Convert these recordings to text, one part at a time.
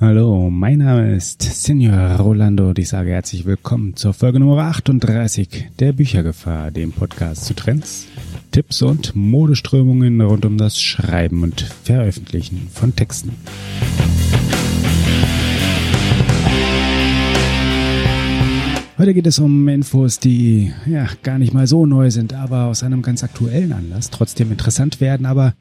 Hallo, mein Name ist Senior Rolando und ich sage herzlich willkommen zur Folge Nummer 38 der Büchergefahr, dem Podcast zu Trends, Tipps und Modeströmungen rund um das Schreiben und Veröffentlichen von Texten. Heute geht es um Infos, die ja gar nicht mal so neu sind, aber aus einem ganz aktuellen Anlass trotzdem interessant werden, aber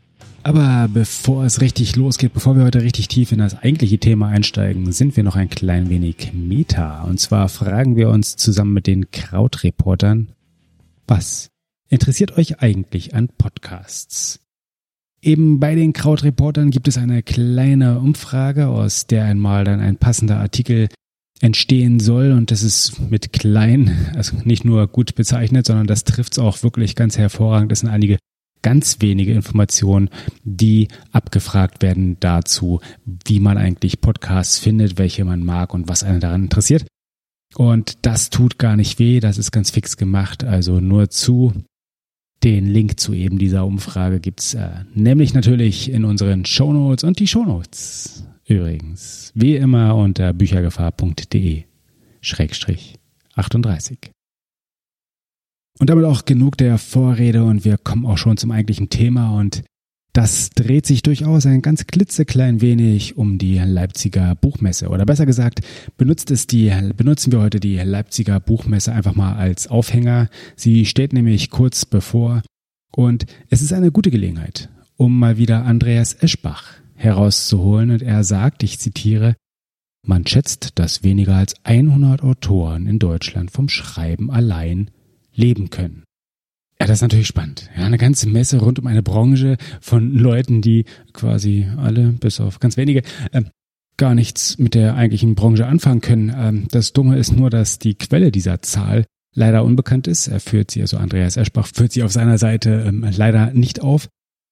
aber bevor es richtig losgeht, bevor wir heute richtig tief in das eigentliche Thema einsteigen, sind wir noch ein klein wenig Meta. Und zwar fragen wir uns zusammen mit den Krautreportern, was interessiert euch eigentlich an Podcasts? Eben bei den Krautreportern gibt es eine kleine Umfrage, aus der einmal dann ein passender Artikel entstehen soll und das ist mit klein, also nicht nur gut bezeichnet, sondern das trifft es auch wirklich ganz hervorragend. Das sind einige ganz wenige Informationen, die abgefragt werden dazu, wie man eigentlich Podcasts findet, welche man mag und was einen daran interessiert. Und das tut gar nicht weh, das ist ganz fix gemacht. Also nur zu. Den Link zu eben dieser Umfrage gibt's äh, nämlich natürlich in unseren Shownotes und die Shownotes übrigens wie immer unter büchergefahr.de Schrägstrich 38. Und damit auch genug der Vorrede und wir kommen auch schon zum eigentlichen Thema und das dreht sich durchaus ein ganz klitzeklein wenig um die Leipziger Buchmesse. Oder besser gesagt, benutzt es die, benutzen wir heute die Leipziger Buchmesse einfach mal als Aufhänger. Sie steht nämlich kurz bevor und es ist eine gute Gelegenheit, um mal wieder Andreas Eschbach herauszuholen. Und er sagt, ich zitiere, man schätzt, dass weniger als 100 Autoren in Deutschland vom Schreiben allein leben können. Ja, das ist natürlich spannend. Ja, eine ganze Messe rund um eine Branche von Leuten, die quasi alle, bis auf ganz wenige, äh, gar nichts mit der eigentlichen Branche anfangen können. Ähm, das Dumme ist nur, dass die Quelle dieser Zahl leider unbekannt ist. Er führt sie, also Andreas Eschbach führt sie auf seiner Seite ähm, leider nicht auf.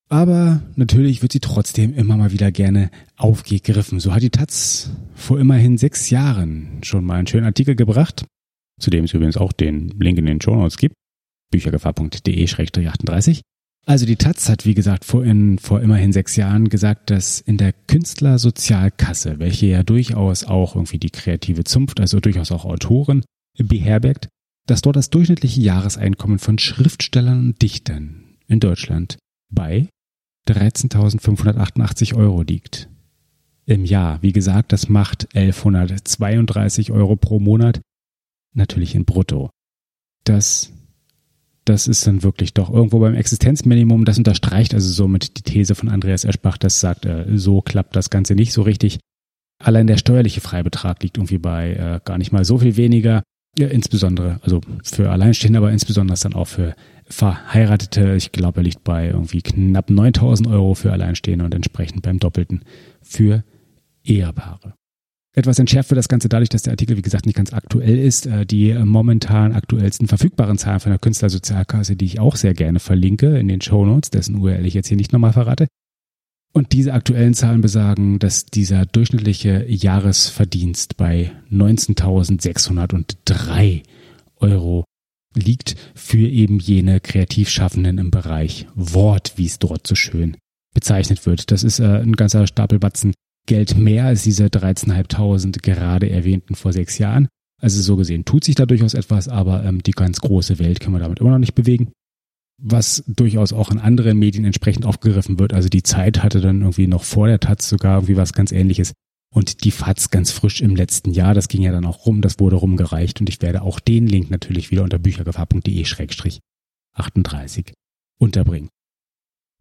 Aber natürlich wird sie trotzdem immer mal wieder gerne aufgegriffen. So hat die Taz vor immerhin sechs Jahren schon mal einen schönen Artikel gebracht zu dem es übrigens auch den Link in den Show Notes gibt, büchergefahr.de-38. Also die Taz hat, wie gesagt, vor, in, vor immerhin sechs Jahren gesagt, dass in der Künstlersozialkasse, welche ja durchaus auch irgendwie die kreative Zunft, also durchaus auch Autoren beherbergt, dass dort das durchschnittliche Jahreseinkommen von Schriftstellern und Dichtern in Deutschland bei 13.588 Euro liegt. Im Jahr, wie gesagt, das macht 1132 Euro pro Monat natürlich in Brutto. Das, das ist dann wirklich doch irgendwo beim Existenzminimum, das unterstreicht also somit die These von Andreas Eschbach, das sagt, so klappt das Ganze nicht so richtig. Allein der steuerliche Freibetrag liegt irgendwie bei äh, gar nicht mal so viel weniger. Ja, insbesondere, also für Alleinstehende, aber insbesondere dann auch für Verheiratete. Ich glaube, er liegt bei irgendwie knapp 9000 Euro für Alleinstehende und entsprechend beim Doppelten für Ehepaare. Etwas entschärft wird das Ganze dadurch, dass der Artikel, wie gesagt, nicht ganz aktuell ist. Äh, die äh, momentan aktuellsten verfügbaren Zahlen von der Künstlersozialkasse, die ich auch sehr gerne verlinke in den Show Notes, dessen URL ich jetzt hier nicht nochmal verrate. Und diese aktuellen Zahlen besagen, dass dieser durchschnittliche Jahresverdienst bei 19.603 Euro liegt für eben jene Kreativschaffenden im Bereich Wort, wie es dort so schön bezeichnet wird. Das ist äh, ein ganzer Stapel Batzen Geld mehr als diese 13.500 gerade erwähnten vor sechs Jahren. Also so gesehen tut sich da durchaus etwas, aber ähm, die ganz große Welt können wir damit immer noch nicht bewegen. Was durchaus auch in anderen Medien entsprechend aufgegriffen wird. Also die Zeit hatte dann irgendwie noch vor der Taz sogar irgendwie was ganz ähnliches. Und die FAZ ganz frisch im letzten Jahr, das ging ja dann auch rum, das wurde rumgereicht und ich werde auch den Link natürlich wieder unter büchergefahr.de-38 unterbringen.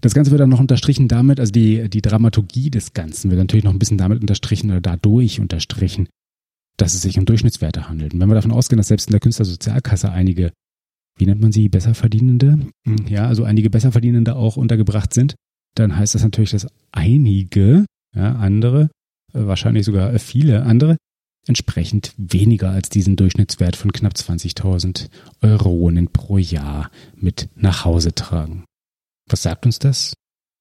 Das Ganze wird dann noch unterstrichen damit, also die, die Dramaturgie des Ganzen wird natürlich noch ein bisschen damit unterstrichen oder dadurch unterstrichen, dass es sich um Durchschnittswerte handelt. Und wenn wir davon ausgehen, dass selbst in der Künstlersozialkasse einige, wie nennt man sie, Besserverdienende, hm, ja, also einige Besserverdienende auch untergebracht sind, dann heißt das natürlich, dass einige, ja, andere, äh, wahrscheinlich sogar viele andere, entsprechend weniger als diesen Durchschnittswert von knapp 20.000 Euronen pro Jahr mit nach Hause tragen. Was sagt uns das?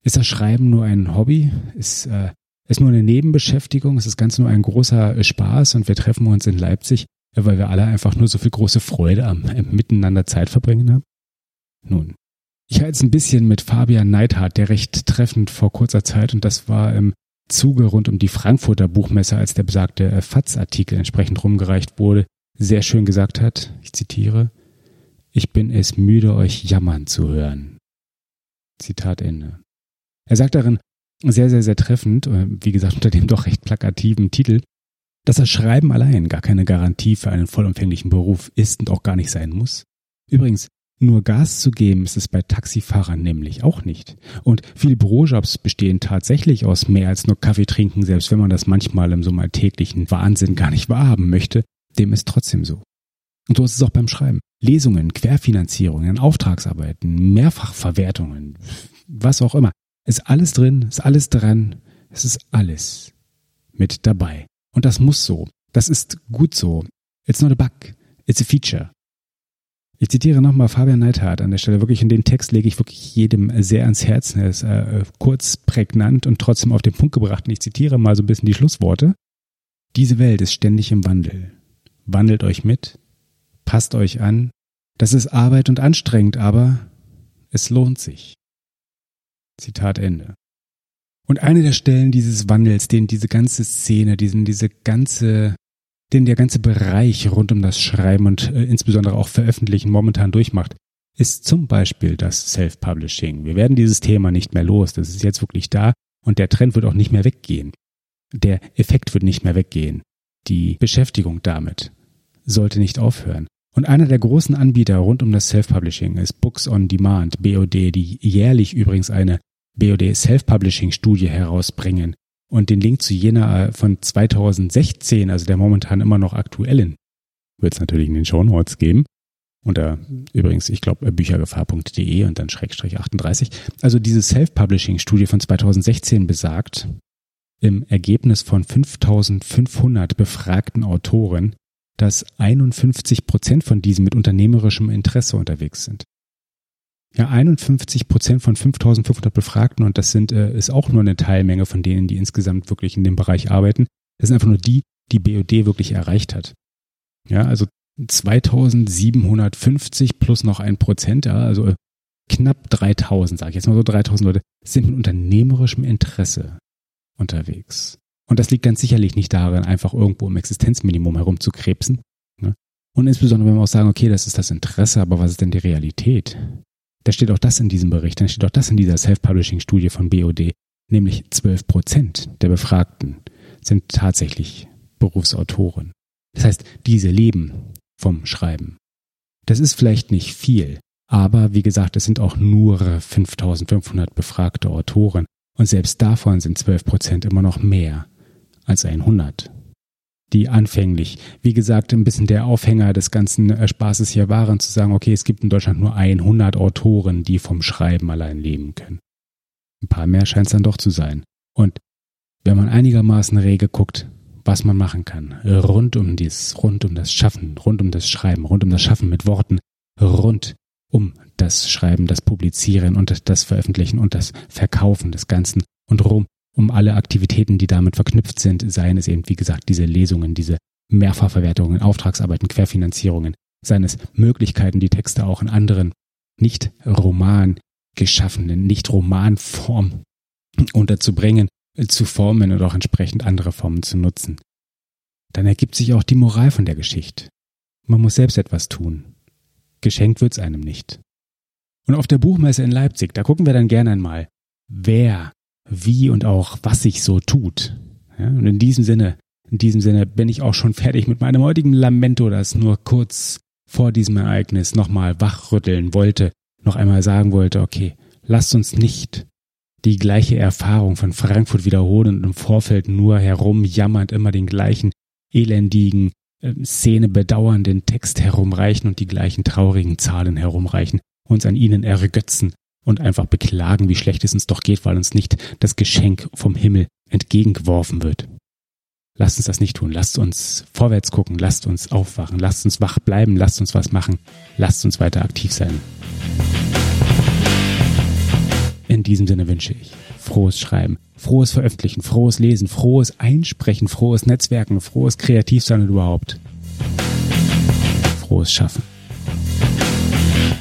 Ist das Schreiben nur ein Hobby? Ist, äh, ist nur eine Nebenbeschäftigung? Ist das Ganze nur ein großer äh, Spaß und wir treffen uns in Leipzig, äh, weil wir alle einfach nur so viel große Freude am äh, Miteinander Zeit verbringen haben? Nun, ich halte es ein bisschen mit Fabian Neidhardt, der recht treffend vor kurzer Zeit, und das war im Zuge rund um die Frankfurter Buchmesse, als der besagte FATS-Artikel entsprechend rumgereicht wurde, sehr schön gesagt hat, ich zitiere, ich bin es müde, euch jammern zu hören. Zitat Ende. Er sagt darin sehr, sehr, sehr treffend, äh, wie gesagt unter dem doch recht plakativen Titel, dass das Schreiben allein gar keine Garantie für einen vollumfänglichen Beruf ist und auch gar nicht sein muss. Übrigens, nur Gas zu geben ist es bei Taxifahrern nämlich auch nicht. Und viele Bürojobs bestehen tatsächlich aus mehr als nur Kaffee trinken, selbst wenn man das manchmal im so mal täglichen Wahnsinn gar nicht wahrhaben möchte, dem ist trotzdem so. Und so ist es auch beim Schreiben. Lesungen, Querfinanzierungen, Auftragsarbeiten, Mehrfachverwertungen, was auch immer. Ist alles drin, ist alles dran, es ist alles mit dabei. Und das muss so. Das ist gut so. It's not a bug, it's a feature. Ich zitiere nochmal Fabian Neithardt an der Stelle. Wirklich in den Text lege ich wirklich jedem sehr ans Herzen. Er ist äh, kurz, prägnant und trotzdem auf den Punkt gebracht. Und ich zitiere mal so ein bisschen die Schlussworte. Diese Welt ist ständig im Wandel. Wandelt euch mit, passt euch an. Das ist Arbeit und anstrengend, aber es lohnt sich. Zitat Ende. Und eine der Stellen dieses Wandels, den diese ganze Szene, diesen, diese ganze den der ganze Bereich rund um das Schreiben und äh, insbesondere auch Veröffentlichen momentan durchmacht, ist zum Beispiel das Self-Publishing. Wir werden dieses Thema nicht mehr los. Das ist jetzt wirklich da und der Trend wird auch nicht mehr weggehen. Der Effekt wird nicht mehr weggehen. Die Beschäftigung damit sollte nicht aufhören. Und einer der großen Anbieter rund um das Self-Publishing ist Books on Demand, BOD, die jährlich übrigens eine BOD Self-Publishing-Studie herausbringen, und den Link zu jener äh, von 2016, also der momentan immer noch aktuellen, wird es natürlich in den Show Notes geben. Unter übrigens, ich glaube, büchergefahr.de und dann Schrägstrich 38. Also diese Self-Publishing-Studie von 2016 besagt, im Ergebnis von 5500 befragten Autoren, dass 51 Prozent von diesen mit unternehmerischem Interesse unterwegs sind. Ja, 51 Prozent von 5500 Befragten und das sind, äh, ist auch nur eine Teilmenge von denen, die insgesamt wirklich in dem Bereich arbeiten. Das sind einfach nur die, die BOD wirklich erreicht hat. Ja, also 2750 plus noch ein Prozent, ja, also äh, knapp 3000, sage ich jetzt mal so 3000 Leute, sind mit unternehmerischem Interesse unterwegs. Und das liegt ganz sicherlich nicht darin, einfach irgendwo im Existenzminimum herumzukrebsen. Ne? Und insbesondere, wenn wir auch sagen, okay, das ist das Interesse, aber was ist denn die Realität? Da steht auch das in diesem Bericht, da steht auch das in dieser Self-Publishing-Studie von BOD, nämlich 12 Prozent der Befragten sind tatsächlich Berufsautoren. Das heißt, diese leben vom Schreiben. Das ist vielleicht nicht viel, aber wie gesagt, es sind auch nur 5500 befragte Autoren und selbst davon sind 12 Prozent immer noch mehr als 100 die anfänglich, wie gesagt, ein bisschen der Aufhänger des ganzen äh, Spaßes hier waren, zu sagen, okay, es gibt in Deutschland nur 100 Autoren, die vom Schreiben allein leben können. Ein paar mehr scheint es dann doch zu sein. Und wenn man einigermaßen rege guckt, was man machen kann, rund um dies, rund um das Schaffen, rund um das Schreiben, rund um das Schaffen mit Worten, rund um das Schreiben, das Publizieren und das Veröffentlichen und das Verkaufen des Ganzen und rum um alle Aktivitäten, die damit verknüpft sind, seien es eben, wie gesagt, diese Lesungen, diese Mehrfachverwertungen, Auftragsarbeiten, Querfinanzierungen, seien es Möglichkeiten, die Texte auch in anderen, nicht Roman geschaffenen, nicht Romanform unterzubringen, zu formen und auch entsprechend andere Formen zu nutzen. Dann ergibt sich auch die Moral von der Geschichte. Man muss selbst etwas tun. Geschenkt wird's einem nicht. Und auf der Buchmesse in Leipzig, da gucken wir dann gerne einmal, wer wie und auch was sich so tut. Ja, und in diesem Sinne, in diesem Sinne bin ich auch schon fertig mit meinem heutigen Lamento, das nur kurz vor diesem Ereignis nochmal wachrütteln wollte, noch einmal sagen wollte, okay, lasst uns nicht die gleiche Erfahrung von Frankfurt wiederholen und im Vorfeld nur herumjammernd immer den gleichen elendigen, äh, Szene bedauernden Text herumreichen und die gleichen traurigen Zahlen herumreichen, uns an ihnen ergötzen und einfach beklagen, wie schlecht es uns doch geht, weil uns nicht das Geschenk vom Himmel entgegengeworfen wird. Lasst uns das nicht tun. Lasst uns vorwärts gucken. Lasst uns aufwachen. Lasst uns wach bleiben. Lasst uns was machen. Lasst uns weiter aktiv sein. In diesem Sinne wünsche ich frohes Schreiben, frohes Veröffentlichen, frohes Lesen, frohes Einsprechen, frohes Netzwerken, frohes Kreativsein und überhaupt. Frohes Schaffen.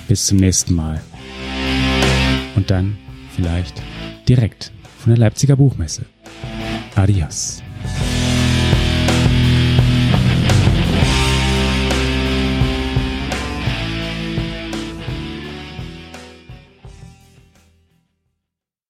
Bis zum nächsten Mal und dann vielleicht direkt von der Leipziger Buchmesse. Adios.